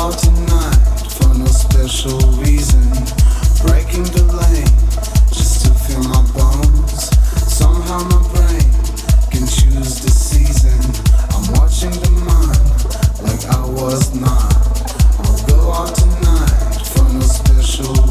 out tonight for no special reason. Breaking the lane just to feel my bones. Somehow my brain can choose the season. I'm watching the mind like I was not. I'll go out tonight for no special